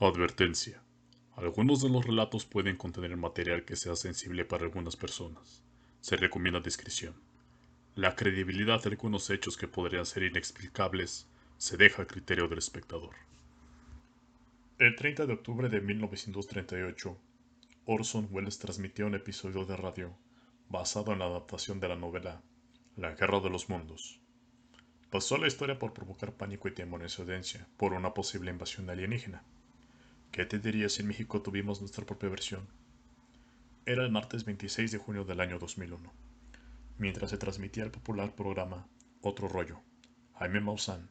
Advertencia. Algunos de los relatos pueden contener material que sea sensible para algunas personas. Se recomienda discreción. La credibilidad de algunos hechos que podrían ser inexplicables se deja a criterio del espectador. El 30 de octubre de 1938, Orson Welles transmitió un episodio de radio basado en la adaptación de la novela La Guerra de los Mundos. Pasó la historia por provocar pánico y temor en su audiencia por una posible invasión alienígena. ¿Qué te diría si en México tuvimos nuestra propia versión? Era el martes 26 de junio del año 2001, mientras se transmitía el popular programa Otro Rollo. Jaime Maussan,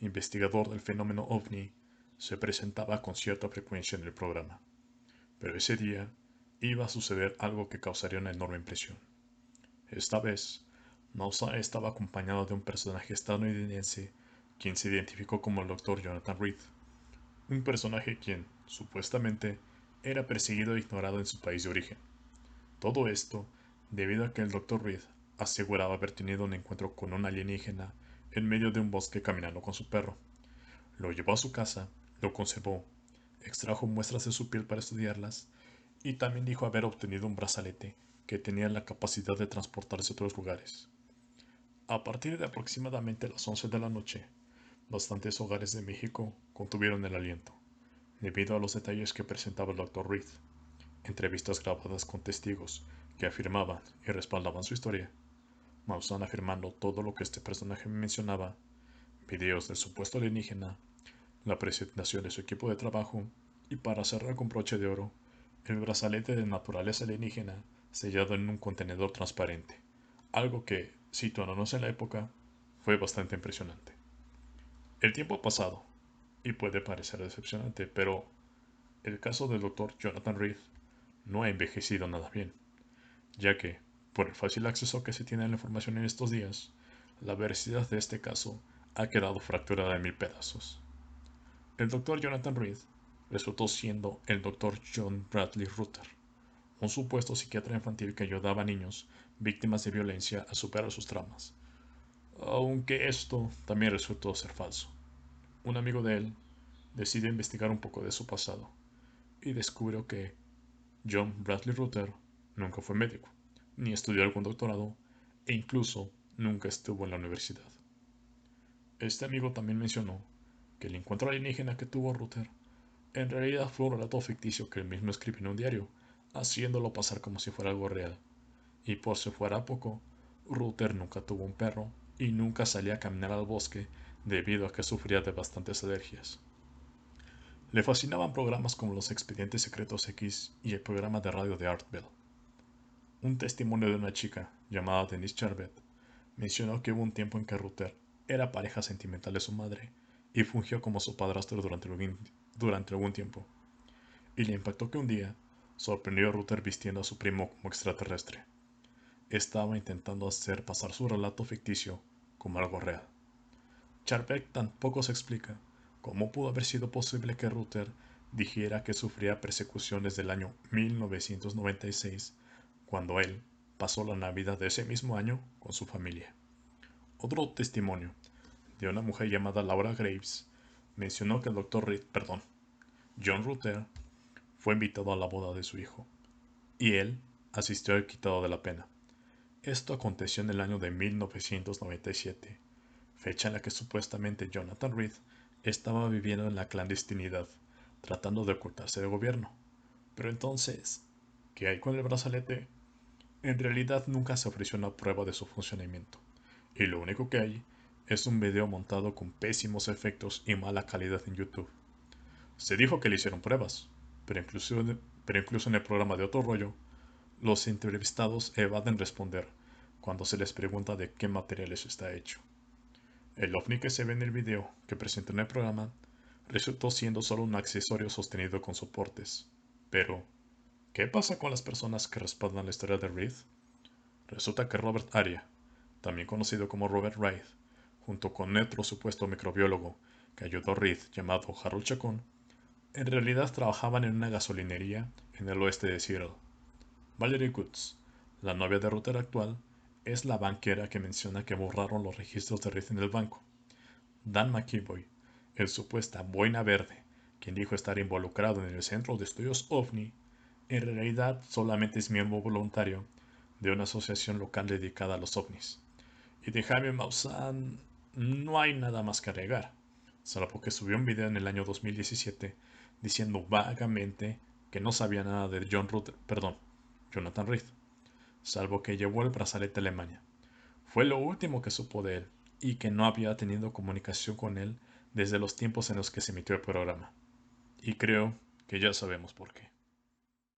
investigador del fenómeno ovni, se presentaba con cierta frecuencia en el programa. Pero ese día iba a suceder algo que causaría una enorme impresión. Esta vez, Maussan estaba acompañado de un personaje estadounidense quien se identificó como el Dr. Jonathan Reed, un personaje quien, supuestamente, era perseguido e ignorado en su país de origen. Todo esto debido a que el Dr. Reed aseguraba haber tenido un encuentro con un alienígena en medio de un bosque caminando con su perro. Lo llevó a su casa, lo conservó, extrajo muestras de su piel para estudiarlas y también dijo haber obtenido un brazalete que tenía la capacidad de transportarse a otros lugares. A partir de aproximadamente las 11 de la noche, bastantes hogares de México contuvieron el aliento debido a los detalles que presentaba el Dr. Reed, entrevistas grabadas con testigos que afirmaban y respaldaban su historia, Maussan afirmando todo lo que este personaje mencionaba, videos del supuesto alienígena, la presentación de su equipo de trabajo y para cerrar con broche de oro, el brazalete de naturaleza alienígena sellado en un contenedor transparente, algo que, situándonos en la época, fue bastante impresionante. El tiempo ha pasado y puede parecer decepcionante, pero el caso del Dr. Jonathan Reed no ha envejecido nada bien, ya que, por el fácil acceso que se tiene a la información en estos días, la veracidad de este caso ha quedado fracturada en mil pedazos. El Dr. Jonathan Reed resultó siendo el Dr. John Bradley Rutter, un supuesto psiquiatra infantil que ayudaba a niños víctimas de violencia a superar sus traumas, aunque esto también resultó ser falso un amigo de él decide investigar un poco de su pasado y descubrió que John Bradley Rutter nunca fue médico, ni estudió algún doctorado e incluso nunca estuvo en la universidad. Este amigo también mencionó que el encuentro alienígena que tuvo Rutter en realidad fue un relato ficticio que él mismo escribió en un diario, haciéndolo pasar como si fuera algo real. Y por si fuera poco, Rutter nunca tuvo un perro y nunca salía a caminar al bosque debido a que sufría de bastantes alergias. Le fascinaban programas como Los Expedientes Secretos X y el programa de radio de Art Bell. Un testimonio de una chica llamada Denise Charbet mencionó que hubo un tiempo en que Rutter era pareja sentimental de su madre y fungió como su padrastro durante algún, durante algún tiempo. Y le impactó que un día sorprendió a Rutter vistiendo a su primo como extraterrestre. Estaba intentando hacer pasar su relato ficticio como algo real. Charbeck tampoco se explica cómo pudo haber sido posible que Rutter dijera que sufría persecuciones del año 1996, cuando él pasó la Navidad de ese mismo año con su familia. Otro testimonio de una mujer llamada Laura Graves mencionó que el doctor Reed, perdón, John Rutter fue invitado a la boda de su hijo y él asistió al quitado de la pena. Esto aconteció en el año de 1997 fecha en la que supuestamente Jonathan Reed estaba viviendo en la clandestinidad, tratando de ocultarse del gobierno. Pero entonces, ¿qué hay con el brazalete? En realidad nunca se ofreció una prueba de su funcionamiento, y lo único que hay es un video montado con pésimos efectos y mala calidad en YouTube. Se dijo que le hicieron pruebas, pero incluso, en el programa de otro rollo, los entrevistados evaden responder cuando se les pregunta de qué materiales está hecho. El ovni que se ve en el video que presentó en el programa resultó siendo solo un accesorio sostenido con soportes. Pero, ¿qué pasa con las personas que respaldan la historia de Reed? Resulta que Robert Aria, también conocido como Robert Wright, junto con otro supuesto microbiólogo que ayudó a Reed llamado Harold Chacon, en realidad trabajaban en una gasolinería en el oeste de Seattle. Valerie Goods, la novia de Rutter actual, es la banquera que menciona que borraron los registros de Reed en el banco. Dan McKeeboy, el supuesta boina verde quien dijo estar involucrado en el Centro de Estudios OVNI, en realidad solamente es miembro voluntario de una asociación local dedicada a los ovnis. Y de Jaime Maussan no hay nada más que agregar, salvo que subió un video en el año 2017 diciendo vagamente que no sabía nada de John Ruth, perdón, Jonathan Reed, salvo que llevó el brazalete a Alemania. Fue lo último que supo de él y que no había tenido comunicación con él desde los tiempos en los que se emitió el programa. Y creo que ya sabemos por qué.